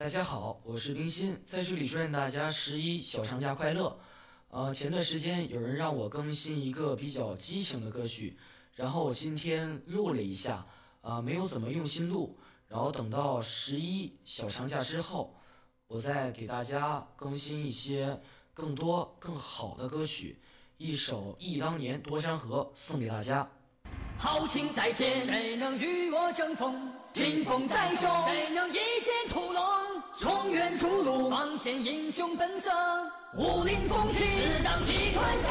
大家好，我是冰心，在这里祝愿大家十一小长假快乐。呃，前段时间有人让我更新一个比较激情的歌曲，然后我今天录了一下，呃，没有怎么用心录，然后等到十一小长假之后，我再给大家更新一些更多更好的歌曲。一首《忆当年多山河》送给大家。豪情在天，谁能与我争锋？劲风在手，谁能一剑屠龙？重圆出路，方显英雄本色。武林风起，自当集团下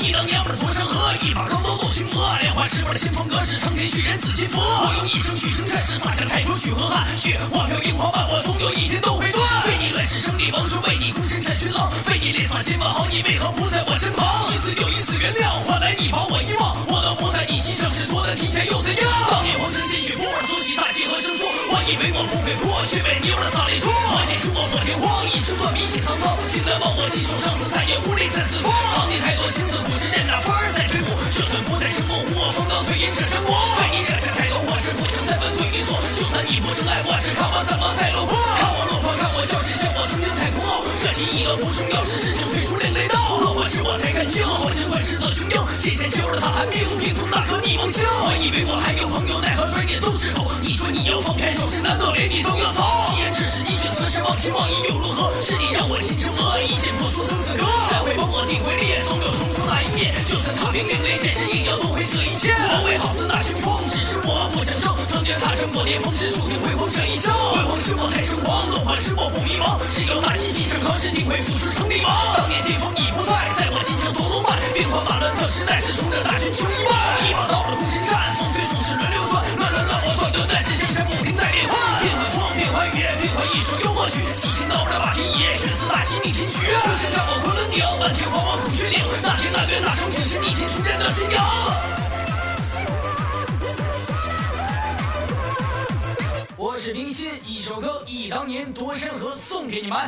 忆当年我夺山河，一把钢刀斗群魔，莲花池我的先锋格式，苍天去人紫金佛。我用一生去生战士，洒下太多血和汗，血化飘樱花漫，我总有一天都会断。为你乱世胜利王叔，为你孤身战群狼，为你烈洒千万豪，你为何不在我身旁？一次又一次原谅，换来你把我遗忘，我都不在你心上，是多的天下又怎样？当年皇城鲜血，波尔索起大气和声说，我以为我不会破，却被你玩的洒泪说。我写出我破天荒，一直断笔写沧桑，醒来望我心手上次再也无力再次疯。藏匿太多青涩故事，任那风儿在吹拂，就算不再成功，我风高退隐这山国。对你惹下太多祸事，不想再问对与错，就算你不深爱我，是看我怎么再落魄。太空傲。这起一个不重要，只是就退出另类道。落魄时我才敢情，好尽管是个穷英，谢谢救了他寒冰，拼图那颗逆梦星。我以为我还有朋友，奈何转眼都是狗。你说你要放开手，是难道连你都要走？既然这是你选择，是忘情忘义又如何？是你让我心成魔，一剑破除生死歌。山会崩，我定会裂，总有重重那一夜。就算踏平另类，剑士硬要夺回这一切。我为好似那群风，只是踏上过巅峰，是注定辉煌这一生。辉煌时我太生狂，落魄时我不迷茫。只有大气气上考试定会付出成帝王。当年巅峰已不在，在我心中夺龙脉。变化马乱的时代，是冲着大军穷一万。一把刀的攻心战，风吹数十轮流转，乱乱乱我断断，但是江山不停在变换。变幻风，变换月，变幻一首幽默曲。七星刀的霸天野，血似大旗逆天曲。孤身战我昆仑顶，满天花我孔雀岭。那天那月那场景，是逆天出战的信仰。是冰心，一首歌《忆当年夺山河》送给你们。